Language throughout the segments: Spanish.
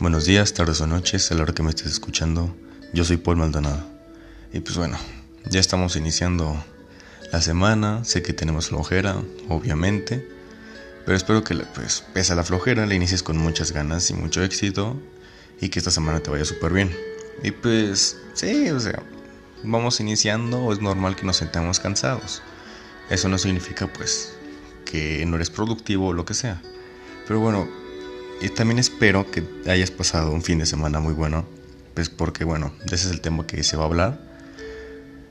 Buenos días, tardes o noches, a la hora que me estés escuchando. Yo soy Paul Maldonado. Y pues bueno, ya estamos iniciando la semana. Sé que tenemos flojera, obviamente. Pero espero que, pues, pese a la flojera, la inicies con muchas ganas y mucho éxito. Y que esta semana te vaya súper bien. Y pues, sí, o sea, vamos iniciando. Es normal que nos sentamos cansados. Eso no significa, pues, que no eres productivo o lo que sea. Pero bueno, y también espero que hayas pasado un fin de semana muy bueno, pues porque bueno, ese es el tema que se va a hablar.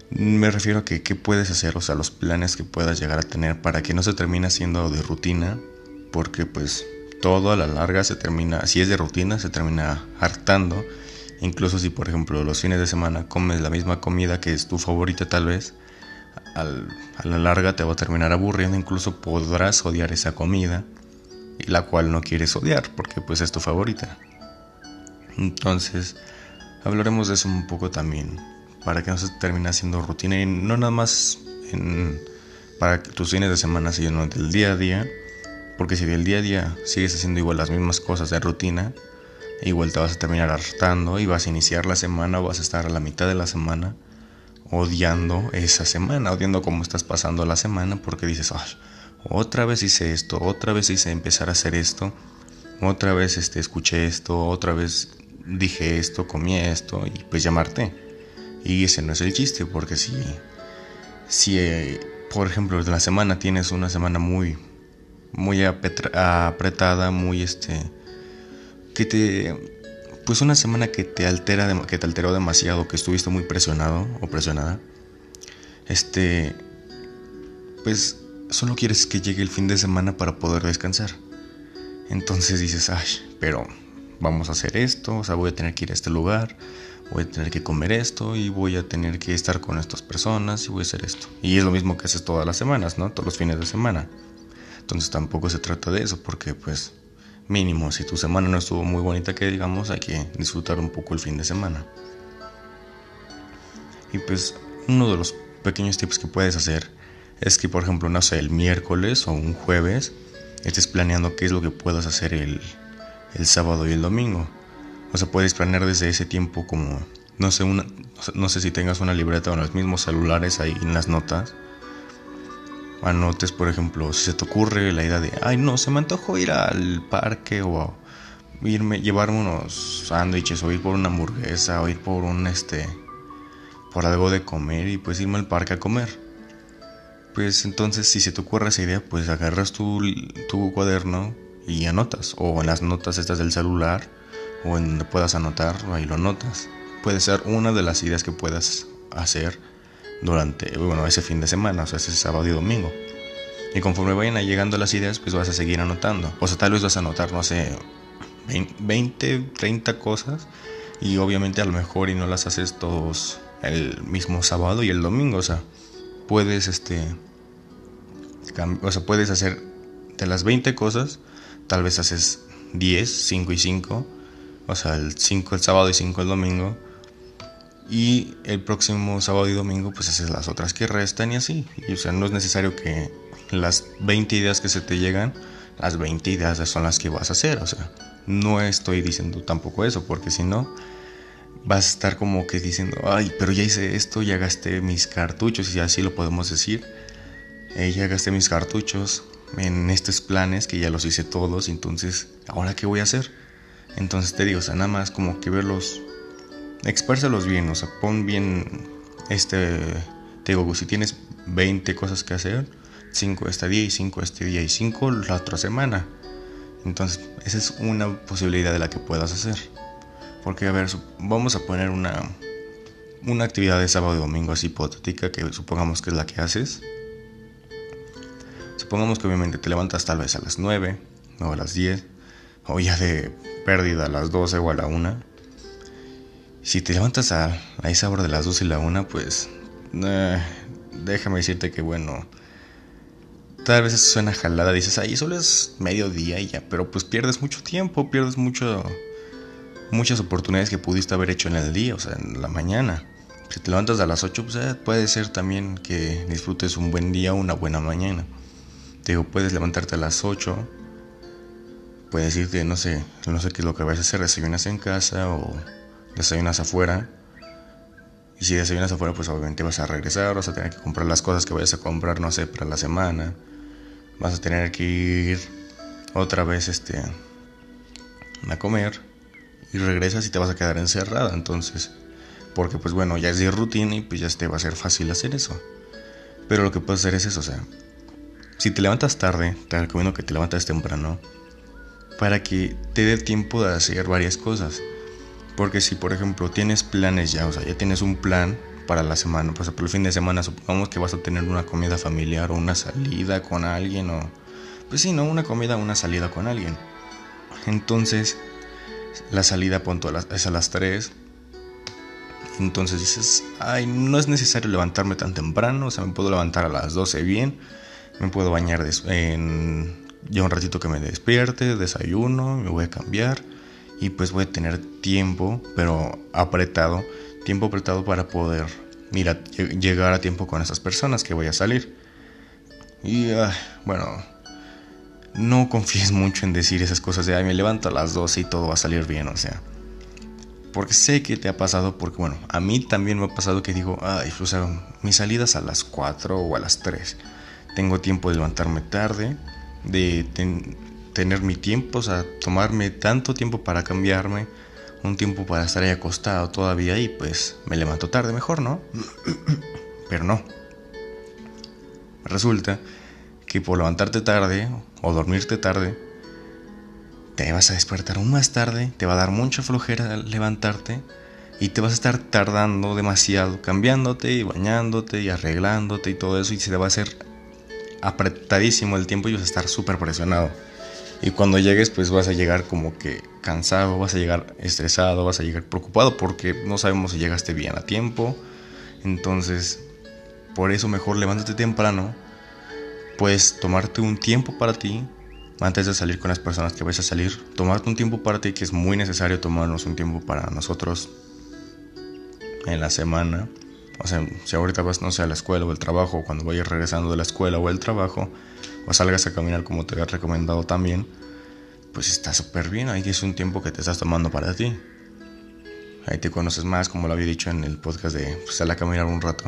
Me refiero a que qué puedes hacer, o sea, los planes que puedas llegar a tener para que no se termine siendo de rutina, porque pues todo a la larga se termina, si es de rutina, se termina hartando. Incluso si por ejemplo los fines de semana comes la misma comida que es tu favorita tal vez, a la larga te va a terminar aburriendo, incluso podrás odiar esa comida la cual no quieres odiar porque pues es tu favorita. Entonces, hablaremos de eso un poco también, para que no se termine haciendo rutina y no nada más en, para tus fines de semana, sino del día a día, porque si del día a día sigues haciendo igual las mismas cosas de rutina, igual te vas a terminar hartando y vas a iniciar la semana o vas a estar a la mitad de la semana odiando esa semana, odiando cómo estás pasando la semana porque dices, otra vez hice esto, otra vez hice empezar a hacer esto, otra vez este, escuché esto, otra vez dije esto, comí esto y pues llamarte. Y ese no es el chiste, porque si, si eh, por ejemplo, la semana tienes una semana muy, muy apretada, muy este, que te, pues una semana que te altera, que te alteró demasiado, que estuviste muy presionado o presionada, este, pues solo quieres que llegue el fin de semana para poder descansar. Entonces dices, ay, pero vamos a hacer esto, o sea, voy a tener que ir a este lugar, voy a tener que comer esto y voy a tener que estar con estas personas y voy a hacer esto. Y es lo mismo que haces todas las semanas, ¿no? Todos los fines de semana. Entonces tampoco se trata de eso, porque pues mínimo, si tu semana no estuvo muy bonita, que digamos, hay que disfrutar un poco el fin de semana. Y pues uno de los pequeños tips que puedes hacer es que, por ejemplo, no sé, el miércoles o un jueves estés planeando qué es lo que puedas hacer el, el sábado y el domingo. O sea, puedes planear desde ese tiempo como, no sé, una, no sé si tengas una libreta o los mismos celulares ahí en las notas. Anotes, por ejemplo, si se te ocurre la idea de, ay, no, se me antojó ir al parque o irme, llevarme unos sándwiches o ir por una hamburguesa o ir por un, este, por algo de comer y pues irme al parque a comer pues entonces si se te ocurre esa idea, pues agarras tu, tu cuaderno y anotas, o en las notas estas del celular, o en donde puedas anotar, ahí lo anotas. Puede ser una de las ideas que puedas hacer durante, bueno, ese fin de semana, o sea, ese sábado y domingo. Y conforme vayan llegando las ideas, pues vas a seguir anotando. O sea, tal vez vas a anotar, no sé, 20, 30 cosas. Y obviamente a lo mejor y no las haces todos el mismo sábado y el domingo. O sea, puedes este o sea, puedes hacer de las 20 cosas, tal vez haces 10, 5 y 5, o sea, el 5 el sábado y 5 el domingo. Y el próximo sábado y domingo pues haces las otras que restan y así. Y, o sea, no es necesario que las 20 ideas que se te llegan, las 20 ideas son las que vas a hacer. O sea, no estoy diciendo tampoco eso, porque si no, vas a estar como que diciendo, ay, pero ya hice esto, ya gasté mis cartuchos y así lo podemos decir eh, ya gasté mis cartuchos en estos planes que ya los hice todos, entonces, ¿ahora qué voy a hacer? Entonces te digo, o sea, nada más como que verlos, expérsalos bien, o sea, pon bien este, te digo, si tienes 20 cosas que hacer, 5 este día y 5 este día y 5 la otra semana. Entonces, esa es una posibilidad de la que puedas hacer. Porque, a ver, vamos a poner una, una actividad de sábado y domingo así hipotética que supongamos que es la que haces. Supongamos que obviamente te levantas tal vez a las 9 o a las 10 o ya de pérdida a las 12 o a la 1. Si te levantas a, esa hora de las 12 y la 1, pues eh, déjame decirte que bueno, tal vez eso suena jalada, dices, ahí solo es mediodía y ya, pero pues pierdes mucho tiempo, pierdes mucho, muchas oportunidades que pudiste haber hecho en el día, o sea, en la mañana. Si te levantas a las 8, pues eh, puede ser también que disfrutes un buen día una buena mañana digo, puedes levantarte a las 8 puedes irte, no sé, no sé qué es lo que vas a hacer, desayunas en casa o desayunas afuera. Y si desayunas afuera, pues obviamente vas a regresar, vas a tener que comprar las cosas que vayas a comprar, no sé, para la semana. Vas a tener que ir otra vez este, a comer y regresas y te vas a quedar encerrada. Entonces, porque pues bueno, ya es de rutina y pues ya te va a ser fácil hacer eso. Pero lo que puedes hacer es eso, o sea, si te levantas tarde, te recomiendo que te levantes temprano para que te dé tiempo de hacer varias cosas. Porque si por ejemplo tienes planes ya, o sea, ya tienes un plan para la semana, pues por el fin de semana supongamos que vas a tener una comida familiar o una salida con alguien o pues sí, no, una comida una salida con alguien. Entonces, la salida punto es a las 3. Entonces dices, ay, no es necesario levantarme tan temprano, o sea, me puedo levantar a las 12 bien, me puedo bañar en ya un ratito que me despierte, desayuno, me voy a cambiar y pues voy a tener tiempo, pero apretado, tiempo apretado para poder mira, llegar a tiempo con esas personas que voy a salir. Y bueno, no confíes mucho en decir esas cosas de, ay, me levanto a las 12 y todo va a salir bien, o sea. Porque sé que te ha pasado, porque bueno, a mí también me ha pasado que digo, ay, o sea, mis salidas a las 4 o a las 3. Tengo tiempo de levantarme tarde, de tener mi tiempo, o sea, tomarme tanto tiempo para cambiarme, un tiempo para estar ahí acostado todavía y pues me levanto tarde mejor, ¿no? Pero no. Resulta que por levantarte tarde o dormirte tarde, te vas a despertar aún más tarde, te va a dar mucha flojera levantarte y te vas a estar tardando demasiado cambiando,te y bañándote y arreglándote y todo eso y se te va a hacer apretadísimo el tiempo y vas a estar súper presionado. Y cuando llegues pues vas a llegar como que cansado, vas a llegar estresado, vas a llegar preocupado porque no sabemos si llegaste bien a tiempo. Entonces, por eso mejor levántate temprano puedes tomarte un tiempo para ti antes de salir con las personas que vais a salir. Tomarte un tiempo para ti, que es muy necesario tomarnos un tiempo para nosotros en la semana. O sea, si ahorita vas, no sé, a la escuela o el trabajo, cuando vayas regresando de la escuela o el trabajo, o salgas a caminar como te había recomendado también, pues está súper bien. Ahí es un tiempo que te estás tomando para ti. Ahí te conoces más, como lo había dicho en el podcast de pues, salir a caminar un rato.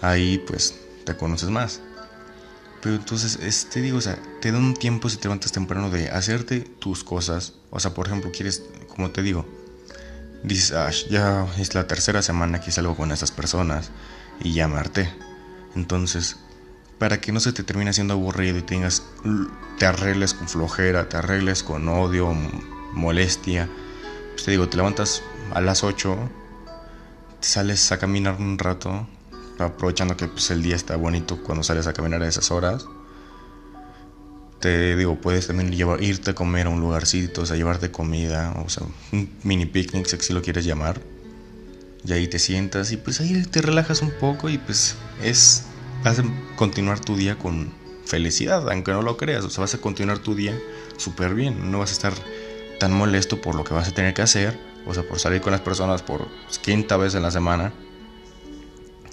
Ahí pues te conoces más. Pero entonces, te digo, o sea, te da un tiempo si te levantas temprano de hacerte tus cosas. O sea, por ejemplo, quieres, como te digo, dices, ah, ya es la tercera semana que salgo con esas personas y ya me Entonces, para que no se te termine haciendo aburrido y tengas, te arregles con flojera, te arregles con odio, molestia, pues te digo, te levantas a las 8, te sales a caminar un rato, aprovechando que pues, el día está bonito cuando sales a caminar a esas horas. Te digo, puedes también llevar, irte a comer a un lugarcito, o sea, llevarte comida, o sea, un mini picnic, si así lo quieres llamar. Y ahí te sientas y pues ahí te relajas un poco y pues es, vas a continuar tu día con felicidad, aunque no lo creas, o sea, vas a continuar tu día súper bien, no vas a estar tan molesto por lo que vas a tener que hacer, o sea, por salir con las personas por quinta vez en la semana,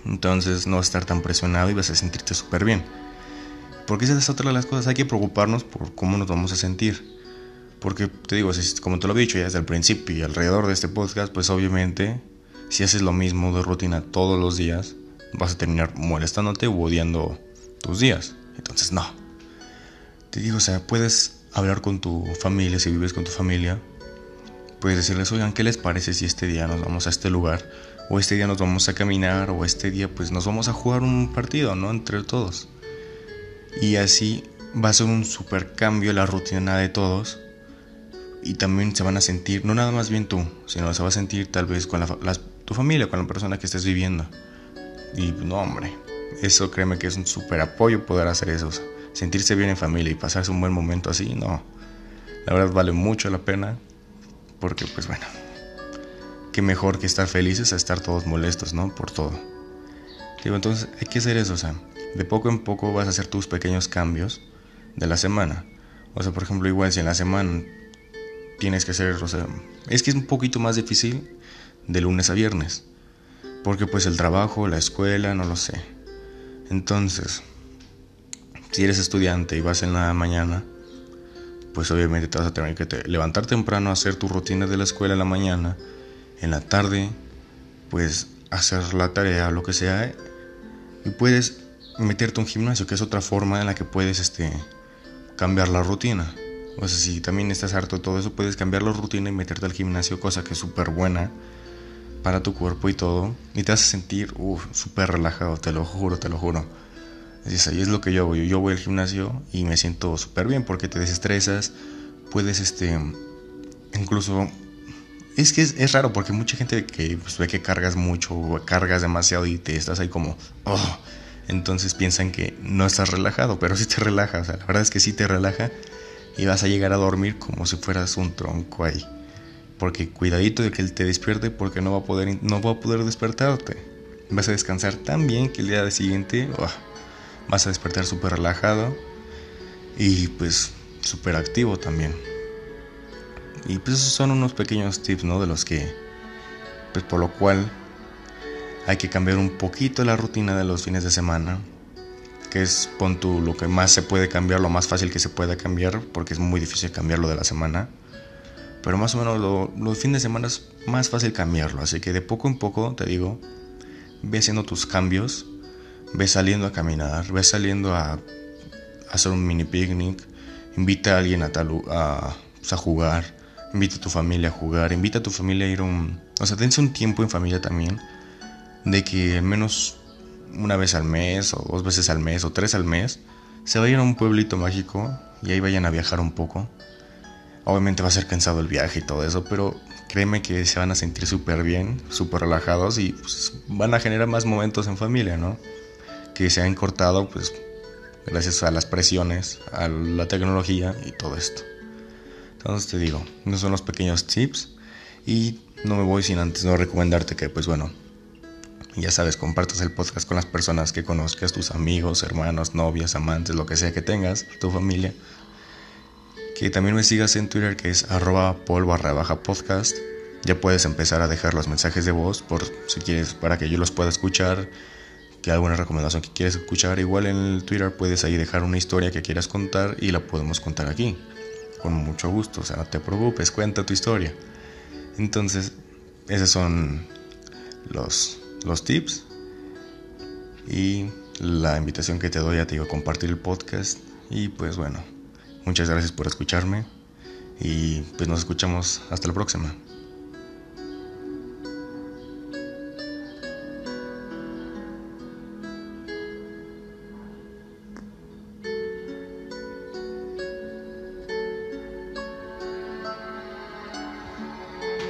entonces no vas a estar tan presionado y vas a sentirte súper bien. Porque esa es las cosas, hay que preocuparnos por cómo nos vamos a sentir. Porque te digo, como te lo he dicho ya desde el principio y alrededor de este podcast, pues obviamente si haces lo mismo de rutina todos los días, vas a terminar molestándote o odiando tus días. Entonces no. Te digo, o sea, puedes hablar con tu familia, si vives con tu familia, puedes decirles, oigan, ¿qué les parece si este día nos vamos a este lugar? o este día nos vamos a caminar, o este día pues nos vamos a jugar un partido, ¿no? Entre todos. Y así va a ser un super cambio la rutina de todos. Y también se van a sentir, no nada más bien tú, sino se va a sentir tal vez con la, tu familia, con la persona que estés viviendo. Y no, hombre, eso créeme que es un super apoyo poder hacer eso. sentirse bien en familia y pasarse un buen momento así, no. La verdad vale mucho la pena. Porque pues bueno, qué mejor que estar felices a estar todos molestos, ¿no? Por todo. Digo, entonces hay que hacer eso, o sea, de poco en poco vas a hacer tus pequeños cambios de la semana. O sea, por ejemplo, igual si en la semana tienes que hacer, o sea, es que es un poquito más difícil de lunes a viernes. Porque pues el trabajo, la escuela, no lo sé. Entonces, si eres estudiante y vas en la mañana, pues obviamente te vas a tener que levantar temprano, hacer tu rutina de la escuela en la mañana, en la tarde, pues hacer la tarea, lo que sea, y puedes meterte a un gimnasio, que es otra forma en la que puedes este, cambiar la rutina. O sea, si también estás harto de todo eso, puedes cambiar la rutina y meterte al gimnasio, cosa que es súper buena para tu cuerpo y todo. Y te hace sentir súper relajado, te lo juro, te lo juro. Es ahí es lo que yo hago. Yo voy al gimnasio y me siento súper bien porque te desestresas. Puedes, este, incluso... Es que es, raro porque mucha gente que pues, ve que cargas mucho cargas demasiado y te estás ahí como... Oh, entonces piensan que no estás relajado, pero sí te relaja. O sea, la verdad es que sí te relaja y vas a llegar a dormir como si fueras un tronco ahí. Porque cuidadito de que él te despierte porque no va a poder, no va a poder despertarte. Vas a descansar tan bien que el día siguiente... Vas a despertar súper relajado y pues súper activo también. Y pues esos son unos pequeños tips, ¿no? De los que, pues por lo cual hay que cambiar un poquito la rutina de los fines de semana, que es pon lo que más se puede cambiar, lo más fácil que se pueda cambiar, porque es muy difícil cambiarlo de la semana. Pero más o menos los fines de semana es más fácil cambiarlo, así que de poco en poco, te digo, ve haciendo tus cambios ves saliendo a caminar, ves saliendo a, hacer un mini picnic, invita a alguien a, a, pues, a, jugar, invita a tu familia a jugar, invita a tu familia a ir a un... O sea, dense un tiempo en familia también, de que al menos una vez al mes, o dos veces al mes, o tres al mes, se vayan a un pueblito mágico y ahí vayan a viajar un poco. Obviamente va a ser cansado el viaje y todo eso, pero créeme que se van a sentir súper bien, súper relajados y pues, van a generar más momentos en familia, ¿no? que se han cortado pues gracias a las presiones, a la tecnología y todo esto. Entonces te digo, esos son los pequeños tips y no me voy sin antes no recomendarte que pues bueno, ya sabes, compartas el podcast con las personas que conozcas, tus amigos, hermanos, novias, amantes, lo que sea que tengas, tu familia. Que también me sigas en Twitter que es arroba pol barra baja podcast. Ya puedes empezar a dejar los mensajes de voz por si quieres para que yo los pueda escuchar que alguna recomendación que quieres escuchar, igual en el Twitter puedes ahí dejar una historia que quieras contar y la podemos contar aquí. Con mucho gusto, o sea, no te preocupes, cuenta tu historia. Entonces, esos son los, los tips y la invitación que te doy a ti a compartir el podcast. Y pues bueno, muchas gracias por escucharme y pues nos escuchamos hasta la próxima.